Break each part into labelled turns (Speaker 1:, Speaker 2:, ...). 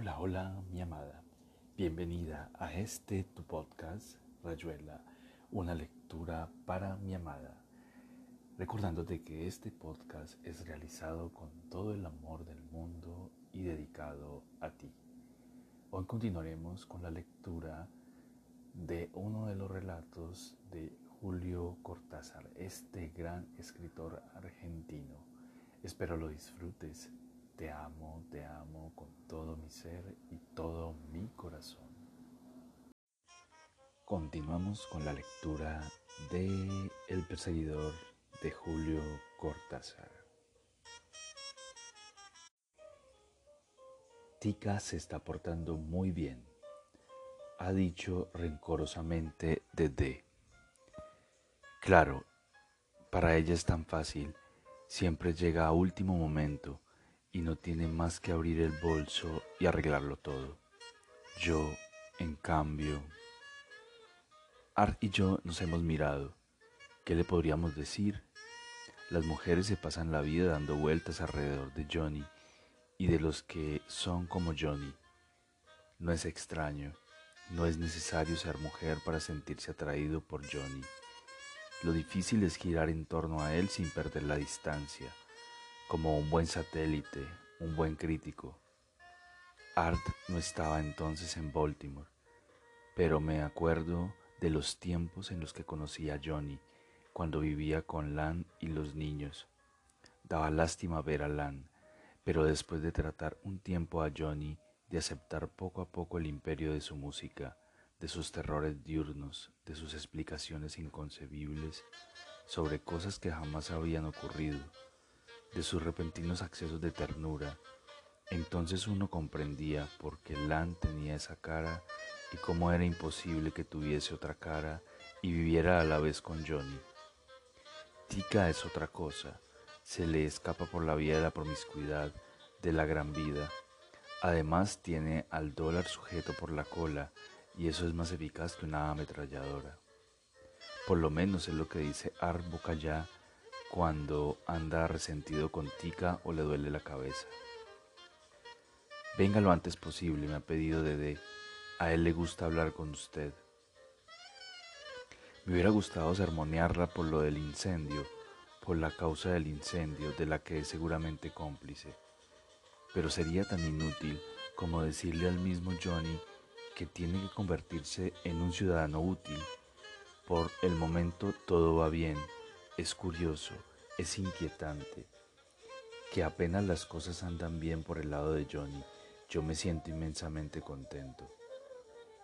Speaker 1: Hola, hola, mi amada. Bienvenida a este tu podcast, Rayuela, una lectura para mi amada. Recordándote que este podcast es realizado con todo el amor del mundo y dedicado a ti. Hoy continuaremos con la lectura de uno de los relatos de Julio Cortázar, este gran escritor argentino. Espero lo disfrutes. Te amo, te amo con todo mi ser y todo mi corazón. Continuamos con la lectura de El perseguidor de Julio Cortázar. Tica se está portando muy bien, ha dicho rencorosamente Dede. Claro, para ella es tan fácil, siempre llega a último momento y no tiene más que abrir el bolso y arreglarlo todo. Yo, en cambio, Art y yo nos hemos mirado. ¿Qué le podríamos decir? Las mujeres se pasan la vida dando vueltas alrededor de Johnny y de los que son como Johnny. No es extraño, no es necesario ser mujer para sentirse atraído por Johnny. Lo difícil es girar en torno a él sin perder la distancia, como un buen satélite, un buen crítico. Art no estaba entonces en Baltimore, pero me acuerdo de los tiempos en los que conocí a Johnny cuando vivía con Lan y los niños. Daba lástima ver a Lan, pero después de tratar un tiempo a Johnny, de aceptar poco a poco el imperio de su música, de sus terrores diurnos, de sus explicaciones inconcebibles sobre cosas que jamás habían ocurrido, de sus repentinos accesos de ternura, entonces uno comprendía por qué Lan tenía esa cara y cómo era imposible que tuviese otra cara y viviera a la vez con Johnny. Tika es otra cosa, se le escapa por la vía de la promiscuidad, de la gran vida. Además tiene al dólar sujeto por la cola y eso es más eficaz que una ametralladora. Por lo menos es lo que dice Art Bocaya cuando anda resentido con Tika o le duele la cabeza. Venga lo antes posible, me ha pedido Dede. A él le gusta hablar con usted. Me hubiera gustado sermonearla por lo del incendio, por la causa del incendio, de la que es seguramente cómplice. Pero sería tan inútil como decirle al mismo Johnny que tiene que convertirse en un ciudadano útil. Por el momento todo va bien, es curioso, es inquietante, que apenas las cosas andan bien por el lado de Johnny, yo me siento inmensamente contento.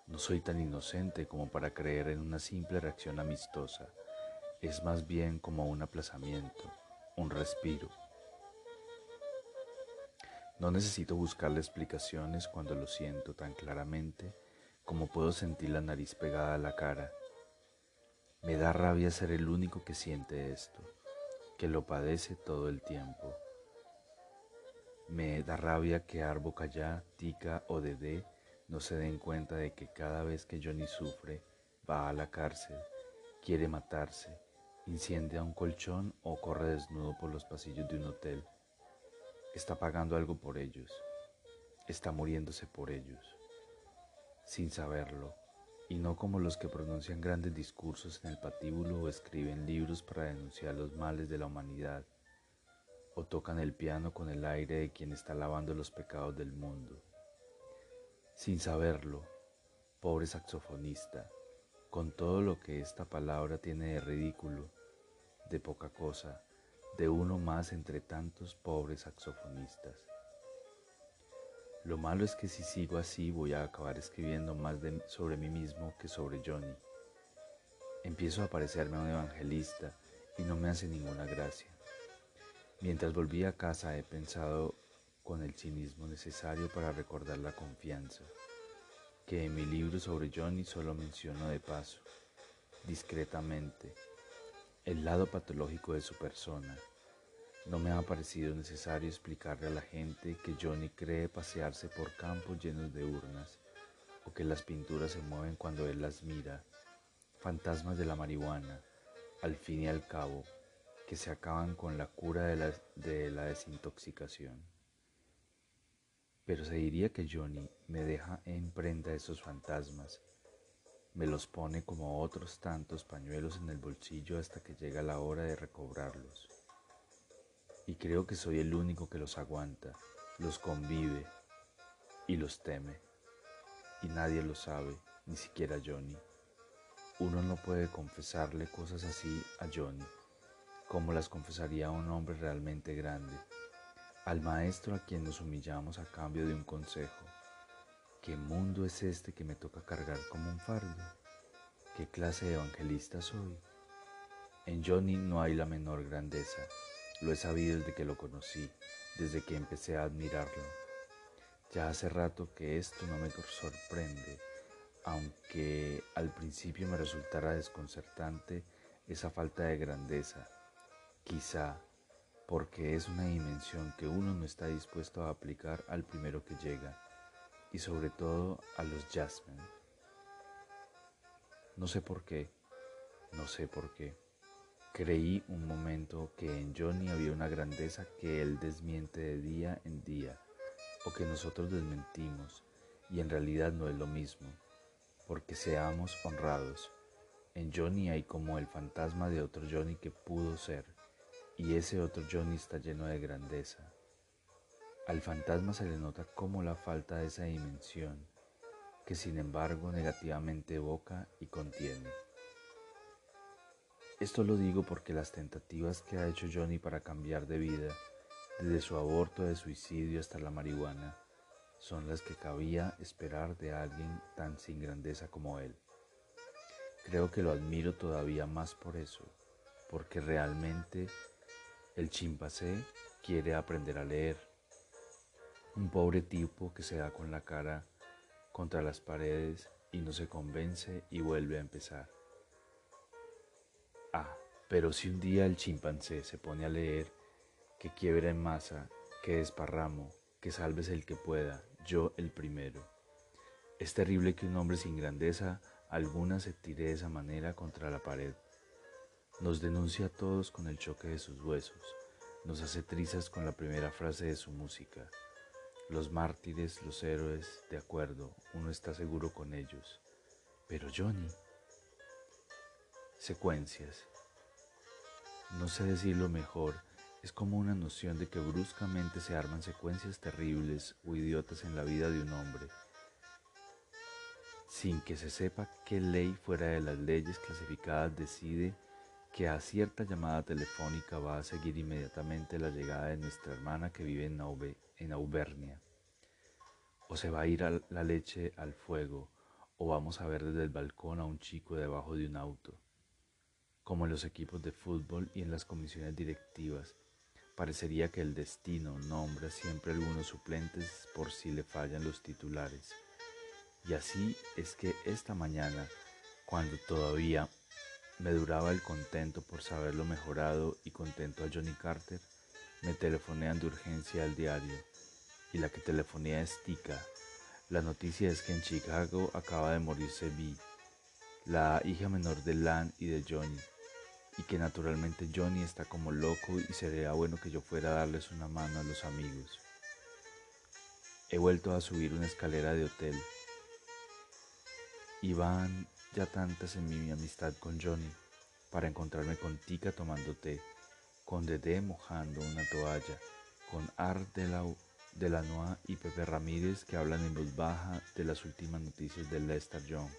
Speaker 1: No soy tan inocente como para creer en una simple reacción amistosa. Es más bien como un aplazamiento, un respiro. No necesito buscarle explicaciones cuando lo siento tan claramente como puedo sentir la nariz pegada a la cara. Me da rabia ser el único que siente esto, que lo padece todo el tiempo. Me da rabia que Arbo Callá, Tica o Dede no se den cuenta de que cada vez que Johnny sufre, va a la cárcel, quiere matarse, incendia un colchón o corre desnudo por los pasillos de un hotel. Está pagando algo por ellos, está muriéndose por ellos, sin saberlo, y no como los que pronuncian grandes discursos en el patíbulo o escriben libros para denunciar los males de la humanidad, o tocan el piano con el aire de quien está lavando los pecados del mundo sin saberlo, pobre saxofonista, con todo lo que esta palabra tiene de ridículo, de poca cosa, de uno más entre tantos pobres saxofonistas. Lo malo es que si sigo así voy a acabar escribiendo más sobre mí mismo que sobre Johnny. Empiezo a parecerme un evangelista y no me hace ninguna gracia. Mientras volví a casa he pensado con el cinismo necesario para recordar la confianza, que en mi libro sobre Johnny solo menciono de paso, discretamente, el lado patológico de su persona. No me ha parecido necesario explicarle a la gente que Johnny cree pasearse por campos llenos de urnas, o que las pinturas se mueven cuando él las mira, fantasmas de la marihuana, al fin y al cabo, que se acaban con la cura de la, de la desintoxicación. Pero se diría que Johnny me deja en prenda esos fantasmas, me los pone como otros tantos pañuelos en el bolsillo hasta que llega la hora de recobrarlos. Y creo que soy el único que los aguanta, los convive y los teme. Y nadie lo sabe, ni siquiera Johnny. Uno no puede confesarle cosas así a Johnny, como las confesaría a un hombre realmente grande, al maestro a quien nos humillamos a cambio de un consejo. ¿Qué mundo es este que me toca cargar como un fardo? ¿Qué clase de evangelista soy? En Johnny no hay la menor grandeza. Lo he sabido desde que lo conocí, desde que empecé a admirarlo. Ya hace rato que esto no me sorprende aunque al principio me resultara desconcertante esa falta de grandeza, quizá porque es una dimensión que uno no está dispuesto a aplicar al primero que llega, y sobre todo a los jazzmen. No sé por qué, no sé por qué. Creí un momento que en Johnny había una grandeza que él desmiente de día en día, o que nosotros desmentimos, y en realidad no es lo mismo porque seamos honrados. En Johnny hay como el fantasma de otro Johnny que pudo ser, y ese otro Johnny está lleno de grandeza. Al fantasma se le nota como la falta de esa dimensión, que sin embargo negativamente evoca y contiene. Esto lo digo porque las tentativas que ha hecho Johnny para cambiar de vida, desde su aborto de suicidio hasta la marihuana, son las que cabía esperar de alguien tan sin grandeza como él. Creo que lo admiro todavía más por eso, porque realmente el chimpancé quiere aprender a leer. Un pobre tipo que se da con la cara contra las paredes y no se convence y vuelve a empezar. Ah, pero si un día el chimpancé se pone a leer, que quiebra en masa, que desparramo, que salves el que pueda, yo el primero. Es terrible que un hombre sin grandeza alguna se tire de esa manera contra la pared. Nos denuncia a todos con el choque de sus huesos, nos hace trizas con la primera frase de su música. Los mártires, los héroes, de acuerdo, uno está seguro con ellos. Pero Johnny. Secuencias. No sé decirlo mejor es como una noción de que bruscamente se arman secuencias terribles o idiotas en la vida de un hombre, sin que se sepa qué ley fuera de las leyes clasificadas decide que a cierta llamada telefónica va a seguir inmediatamente la llegada de nuestra hermana que vive en, en Auvernia. O se va a ir la leche al fuego, o vamos a ver desde el balcón a un chico debajo de un auto. Como en los equipos de fútbol y en las comisiones directivas, Parecería que el destino nombra siempre algunos suplentes por si le fallan los titulares. Y así es que esta mañana, cuando todavía me duraba el contento por saberlo mejorado y contento a Johnny Carter, me telefonean de urgencia al diario. Y la que telefonea es Tika. La noticia es que en Chicago acaba de morirse Vi, la hija menor de Lan y de Johnny y que naturalmente Johnny está como loco y sería bueno que yo fuera a darles una mano a los amigos. He vuelto a subir una escalera de hotel y van ya tantas en mi amistad con Johnny para encontrarme con Tika tomando té, con Dede mojando una toalla, con Art de la, de la Noa y Pepe Ramírez que hablan en voz baja de las últimas noticias de Lester Young,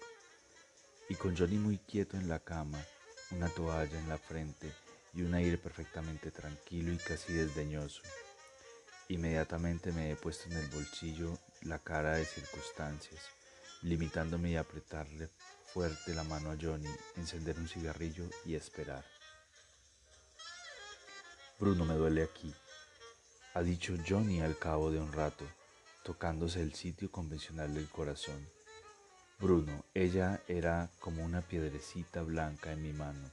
Speaker 1: y con Johnny muy quieto en la cama una toalla en la frente y un aire perfectamente tranquilo y casi desdeñoso. Inmediatamente me he puesto en el bolsillo la cara de circunstancias, limitándome a apretarle fuerte la mano a Johnny, encender un cigarrillo y esperar. Bruno me duele aquí, ha dicho Johnny al cabo de un rato, tocándose el sitio convencional del corazón. Bruno, ella era como una piedrecita blanca en mi mano,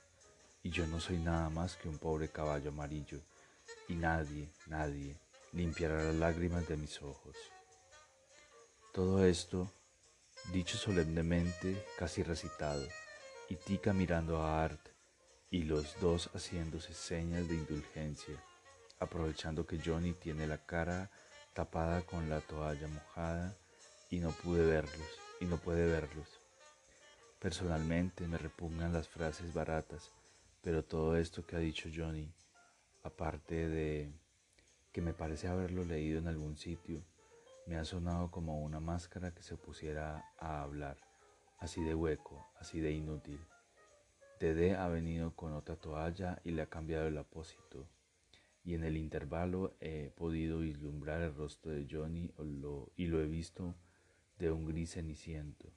Speaker 1: y yo no soy nada más que un pobre caballo amarillo, y nadie, nadie limpiará las lágrimas de mis ojos. Todo esto, dicho solemnemente, casi recitado, y Tika mirando a Art, y los dos haciéndose señas de indulgencia, aprovechando que Johnny tiene la cara tapada con la toalla mojada y no pude verlos, y no puede verlos. Personalmente me repugnan las frases baratas, pero todo esto que ha dicho Johnny, aparte de que me parece haberlo leído en algún sitio, me ha sonado como una máscara que se pusiera a hablar, así de hueco, así de inútil. Dede ha venido con otra toalla y le ha cambiado el apósito, y en el intervalo he podido vislumbrar el rostro de Johnny y lo he visto de un gris ceniciento,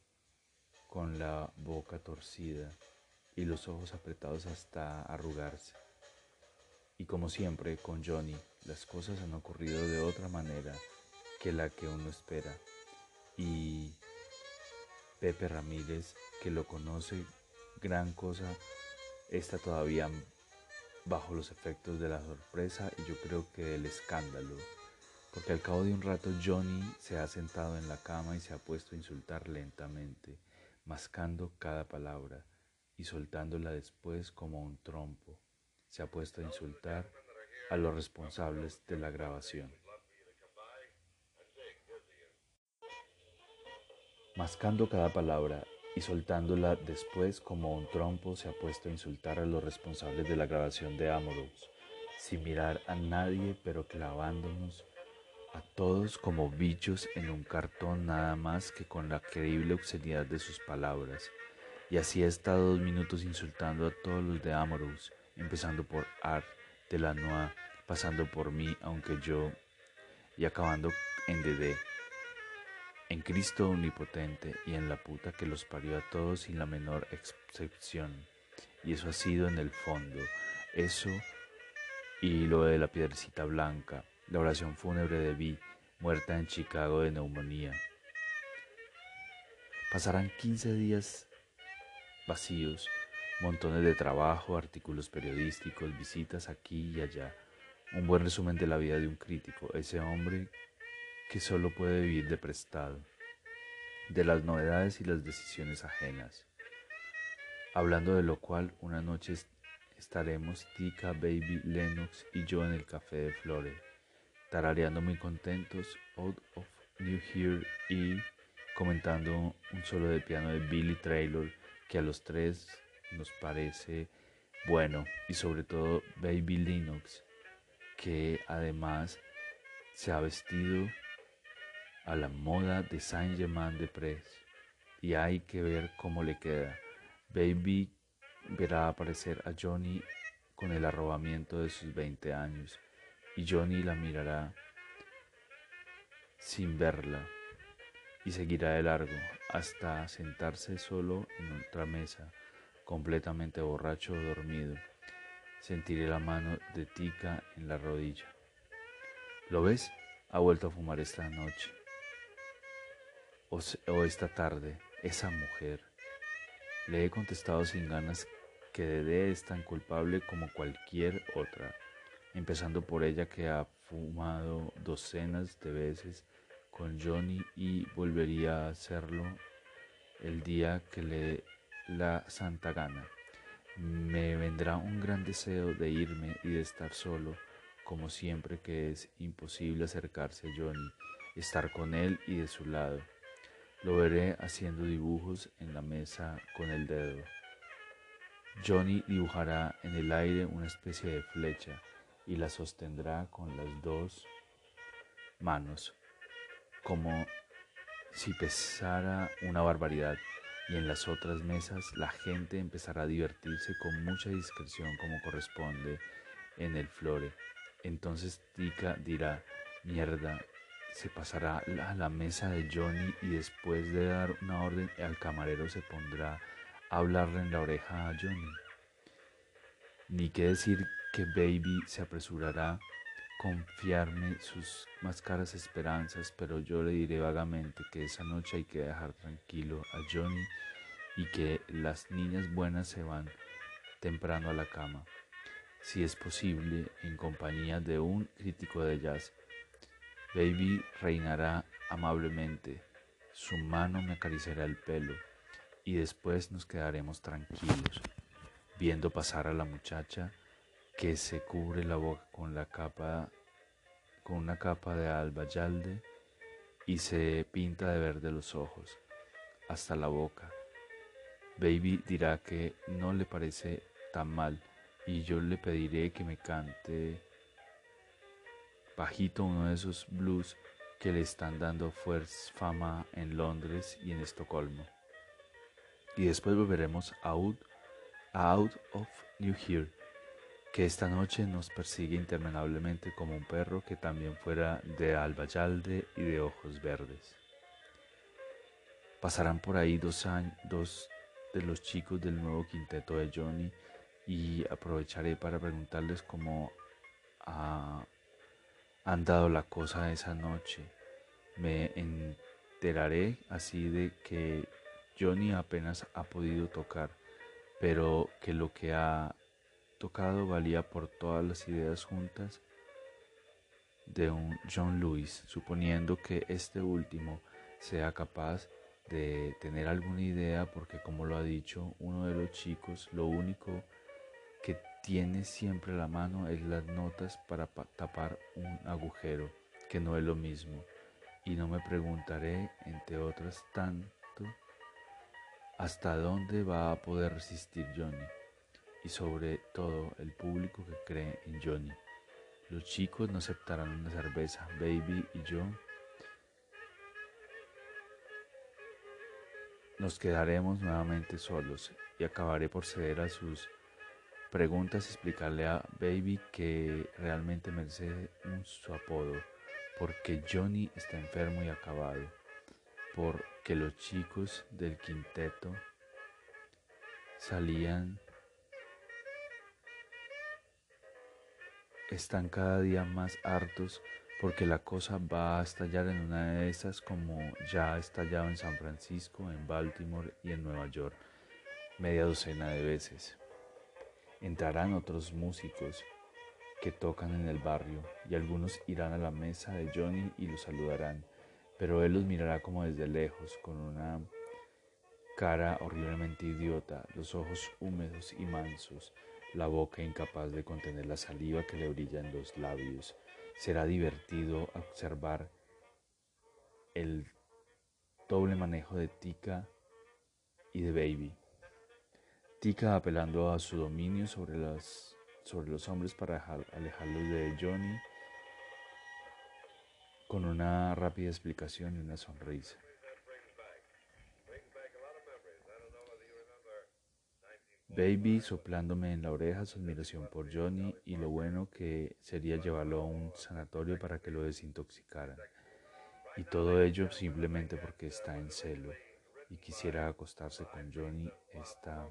Speaker 1: con la boca torcida y los ojos apretados hasta arrugarse. Y como siempre con Johnny, las cosas han ocurrido de otra manera que la que uno espera. Y Pepe Ramírez, que lo conoce, gran cosa, está todavía bajo los efectos de la sorpresa y yo creo que del escándalo porque al cabo de un rato Johnny se ha sentado en la cama y se ha puesto a insultar lentamente, mascando cada palabra y soltándola después como un trompo. Se ha puesto a insultar a los responsables de la grabación. Mascando cada palabra y soltándola después como un trompo, se ha puesto a insultar a los responsables de la grabación de Amorous, sin mirar a nadie, pero clavándonos a todos como bichos en un cartón nada más que con la creíble obscenidad de sus palabras. Y así ha estado dos minutos insultando a todos los de Amorous, empezando por Art de la Noa, pasando por mí, aunque yo, y acabando en Dede, en Cristo omnipotente y en la puta que los parió a todos sin la menor excepción. Y eso ha sido en el fondo, eso y lo de la piedrecita blanca, la oración fúnebre de Vi, muerta en Chicago de neumonía. Pasarán 15 días vacíos, montones de trabajo, artículos periodísticos, visitas aquí y allá. Un buen resumen de la vida de un crítico, ese hombre que solo puede vivir de prestado, de las novedades y las decisiones ajenas. Hablando de lo cual, una noche estaremos Tika, Baby, Lennox y yo en el café de Flores tarareando muy contentos Out of New Here y comentando un solo de piano de Billy Traylor que a los tres nos parece bueno. Y sobre todo Baby Linux que además se ha vestido a la moda de Saint Germain de Press y hay que ver cómo le queda. Baby verá aparecer a Johnny con el arrobamiento de sus 20 años y Johnny la mirará sin verla y seguirá de largo hasta sentarse solo en otra mesa, completamente borracho o dormido. Sentiré la mano de Tika en la rodilla. ¿Lo ves? Ha vuelto a fumar esta noche. O, o esta tarde, esa mujer. Le he contestado sin ganas que Dede es tan culpable como cualquier otra empezando por ella que ha fumado docenas de veces con Johnny y volvería a hacerlo el día que le dé la santa gana. Me vendrá un gran deseo de irme y de estar solo, como siempre que es imposible acercarse a Johnny, estar con él y de su lado. Lo veré haciendo dibujos en la mesa con el dedo. Johnny dibujará en el aire una especie de flecha y la sostendrá con las dos manos, como si pesara una barbaridad. Y en las otras mesas la gente empezará a divertirse con mucha discreción como corresponde en el flore. Entonces Tika dirá, mierda, se pasará a la mesa de Johnny y después de dar una orden al camarero se pondrá a hablarle en la oreja a Johnny. Ni qué decir que Baby se apresurará a confiarme sus más caras esperanzas, pero yo le diré vagamente que esa noche hay que dejar tranquilo a Johnny y que las niñas buenas se van temprano a la cama, si es posible, en compañía de un crítico de jazz. Baby reinará amablemente, su mano me acariciará el pelo y después nos quedaremos tranquilos, viendo pasar a la muchacha que se cubre la boca con la capa con una capa de albayalde y se pinta de verde los ojos, hasta la boca. Baby dirá que no le parece tan mal y yo le pediré que me cante bajito uno de esos blues que le están dando fuerza fama en Londres y en Estocolmo. Y después volveremos out, out of New Here, que esta noche nos persigue interminablemente como un perro que también fuera de albayalde y de ojos verdes. Pasarán por ahí dos, años, dos de los chicos del nuevo quinteto de Johnny y aprovecharé para preguntarles cómo han dado la cosa esa noche. Me enteraré así de que Johnny apenas ha podido tocar, pero que lo que ha tocado valía por todas las ideas juntas de un John Lewis, suponiendo que este último sea capaz de tener alguna idea, porque como lo ha dicho uno de los chicos, lo único que tiene siempre a la mano es las notas para tapar un agujero, que no es lo mismo. Y no me preguntaré, entre otras tanto, hasta dónde va a poder resistir Johnny y sobre todo el público que cree en Johnny. Los chicos no aceptarán una cerveza. Baby y yo nos quedaremos nuevamente solos y acabaré por ceder a sus preguntas y explicarle a Baby que realmente merece un, su apodo, porque Johnny está enfermo y acabado, porque los chicos del quinteto salían están cada día más hartos porque la cosa va a estallar en una de esas como ya ha estallado en San Francisco, en Baltimore y en Nueva York, media docena de veces. Entrarán otros músicos que tocan en el barrio y algunos irán a la mesa de Johnny y lo saludarán, pero él los mirará como desde lejos, con una cara horriblemente idiota, los ojos húmedos y mansos, la boca incapaz de contener la saliva que le brilla en los labios. Será divertido observar el doble manejo de Tika y de Baby. Tika apelando a su dominio sobre, las, sobre los hombres para alejarlos de Johnny con una rápida explicación y una sonrisa. Baby soplándome en la oreja su admiración por Johnny y lo bueno que sería llevarlo a un sanatorio para que lo desintoxicaran. Y todo ello simplemente porque está en celo y quisiera acostarse con Johnny esta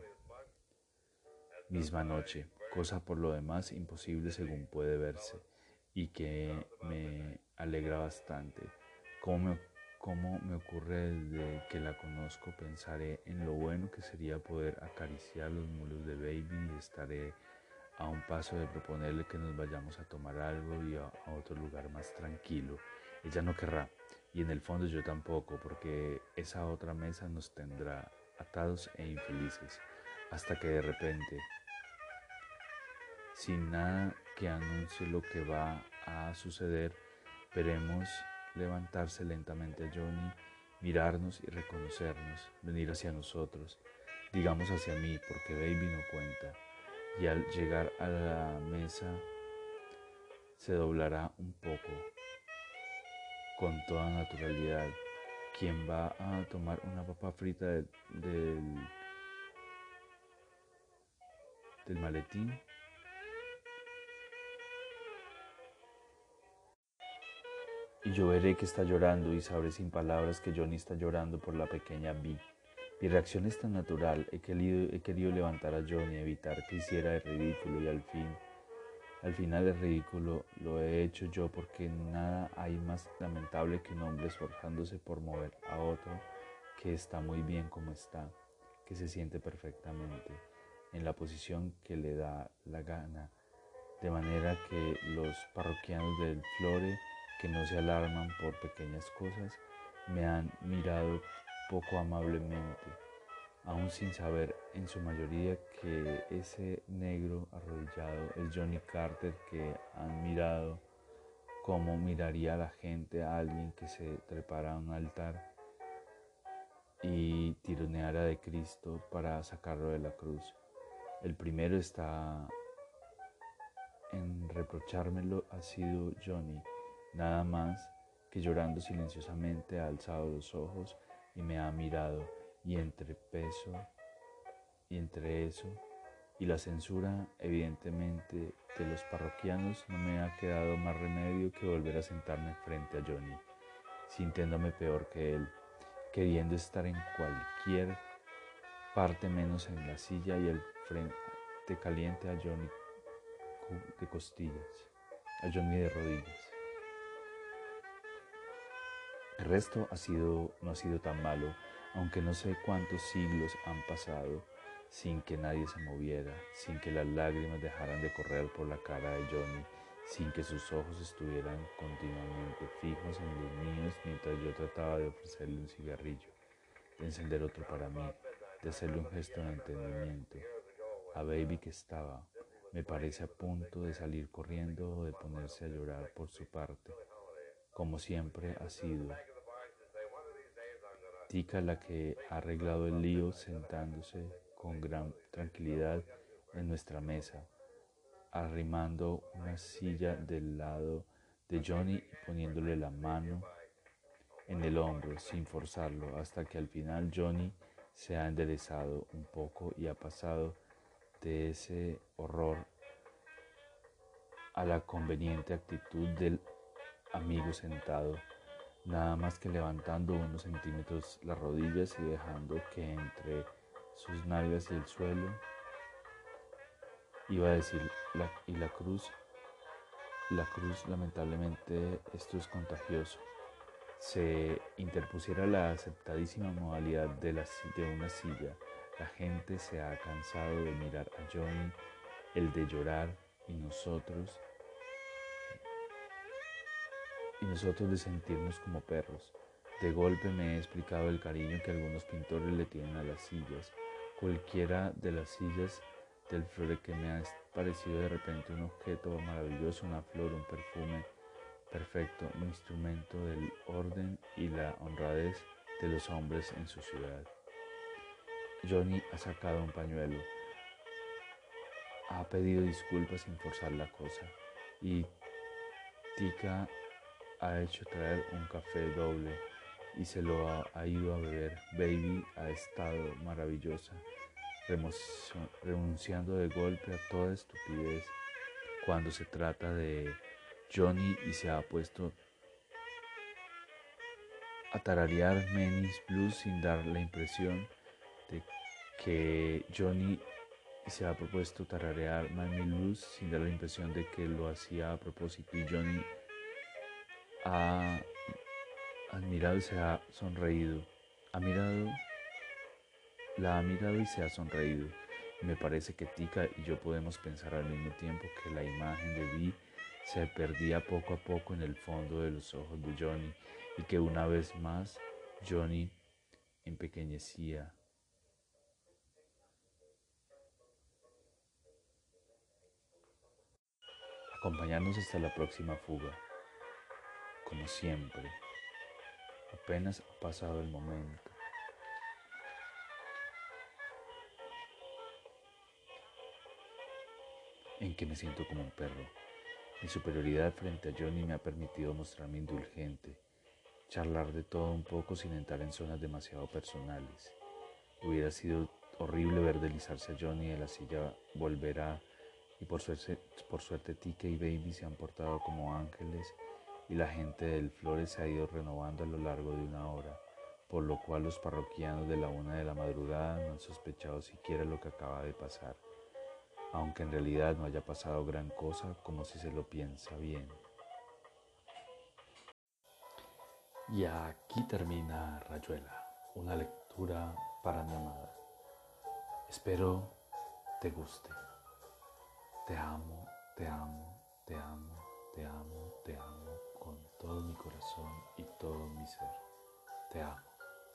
Speaker 1: misma noche, cosa por lo demás imposible según puede verse y que me alegra bastante. Como como me ocurre desde que la conozco, pensaré en lo bueno que sería poder acariciar los mulos de Baby y estaré a un paso de proponerle que nos vayamos a tomar algo y a, a otro lugar más tranquilo. Ella no querrá, y en el fondo yo tampoco, porque esa otra mesa nos tendrá atados e infelices, hasta que de repente, sin nada que anuncie lo que va a suceder, veremos levantarse lentamente a Johnny, mirarnos y reconocernos, venir hacia nosotros, digamos hacia mí, porque Baby no cuenta. Y al llegar a la mesa se doblará un poco, con toda naturalidad. Quien va a tomar una papa frita del, del maletín Y yo veré que está llorando y sabré sin palabras que Johnny está llorando por la pequeña Vi. Mi reacción es tan natural, he querido, he querido levantar a Johnny, evitar que hiciera el ridículo y al fin, al final el ridículo lo he hecho yo porque nada hay más lamentable que un hombre esforzándose por mover a otro que está muy bien como está, que se siente perfectamente en la posición que le da la gana, de manera que los parroquianos del Flore que no se alarman por pequeñas cosas, me han mirado poco amablemente, aún sin saber en su mayoría que ese negro arrodillado es Johnny Carter que han mirado cómo miraría la gente a alguien que se trepara a un altar y tironeara de Cristo para sacarlo de la cruz. El primero está en reprochármelo ha sido Johnny, nada más que llorando silenciosamente ha alzado los ojos y me ha mirado y entre peso y entre eso y la censura evidentemente de los parroquianos no me ha quedado más remedio que volver a sentarme frente a Johnny, sintiéndome peor que él, queriendo estar en cualquier parte menos en la silla y el frente caliente a Johnny de costillas, a Johnny de rodillas. El resto ha sido, no ha sido tan malo, aunque no sé cuántos siglos han pasado sin que nadie se moviera, sin que las lágrimas dejaran de correr por la cara de Johnny, sin que sus ojos estuvieran continuamente fijos en los míos mientras yo trataba de ofrecerle un cigarrillo, de encender otro para mí, de hacerle un gesto de entendimiento. A Baby que estaba, me parece a punto de salir corriendo o de ponerse a llorar por su parte, como siempre ha sido. Tika la que ha arreglado el lío sentándose con gran tranquilidad en nuestra mesa, arrimando una silla del lado de Johnny y poniéndole la mano en el hombro sin forzarlo hasta que al final Johnny se ha enderezado un poco y ha pasado de ese horror a la conveniente actitud del amigo sentado, nada más que levantando unos centímetros las rodillas y dejando que entre sus nalgas y el suelo. Iba a decir, y la cruz, la cruz lamentablemente esto es contagioso. Se interpusiera la aceptadísima modalidad de, la, de una silla. La gente se ha cansado de mirar a Johnny, el de llorar y nosotros, y nosotros de sentirnos como perros. De golpe me he explicado el cariño que algunos pintores le tienen a las sillas cualquiera de las sillas del flore que me ha parecido de repente un objeto maravilloso, una flor, un perfume perfecto, un instrumento del orden y la honradez de los hombres en su ciudad. Johnny ha sacado un pañuelo, ha pedido disculpas sin forzar la cosa y Tika ha hecho traer un café doble y se lo ha, ido a beber. Baby ha estado maravillosa, renunciando de golpe a toda estupidez cuando se trata de Johnny y se ha puesto a tararear Menis Blues sin dar la impresión de que Johnny se ha propuesto tararear Menis Blues sin dar la impresión de que lo hacía a propósito y Johnny ha admirado y se ha sonreído. Ha mirado, la ha mirado y se ha sonreído. me parece que Tika y yo podemos pensar al mismo tiempo que la imagen de Vi se perdía poco a poco en el fondo de los ojos de Johnny y que una vez más Johnny empequeñecía. Acompañarnos hasta la próxima fuga, como siempre. Apenas ha pasado el momento. en que me siento como un perro. Mi superioridad frente a Johnny me ha permitido mostrarme indulgente, charlar de todo un poco sin entrar en zonas demasiado personales. Hubiera sido horrible ver deslizarse a Johnny de la silla volver a... Y por suerte, por suerte Tika y Baby se han portado como ángeles y la gente del Flores se ha ido renovando a lo largo de una hora, por lo cual los parroquianos de la una de la madrugada no han sospechado siquiera lo que acaba de pasar, aunque en realidad no haya pasado gran cosa como si se lo piensa bien. Y aquí termina Rayuela, una lectura para mi amada. Espero te guste. Te amo, te amo, te amo, te amo, te amo todo mi corazón y todo mi ser. Te amo.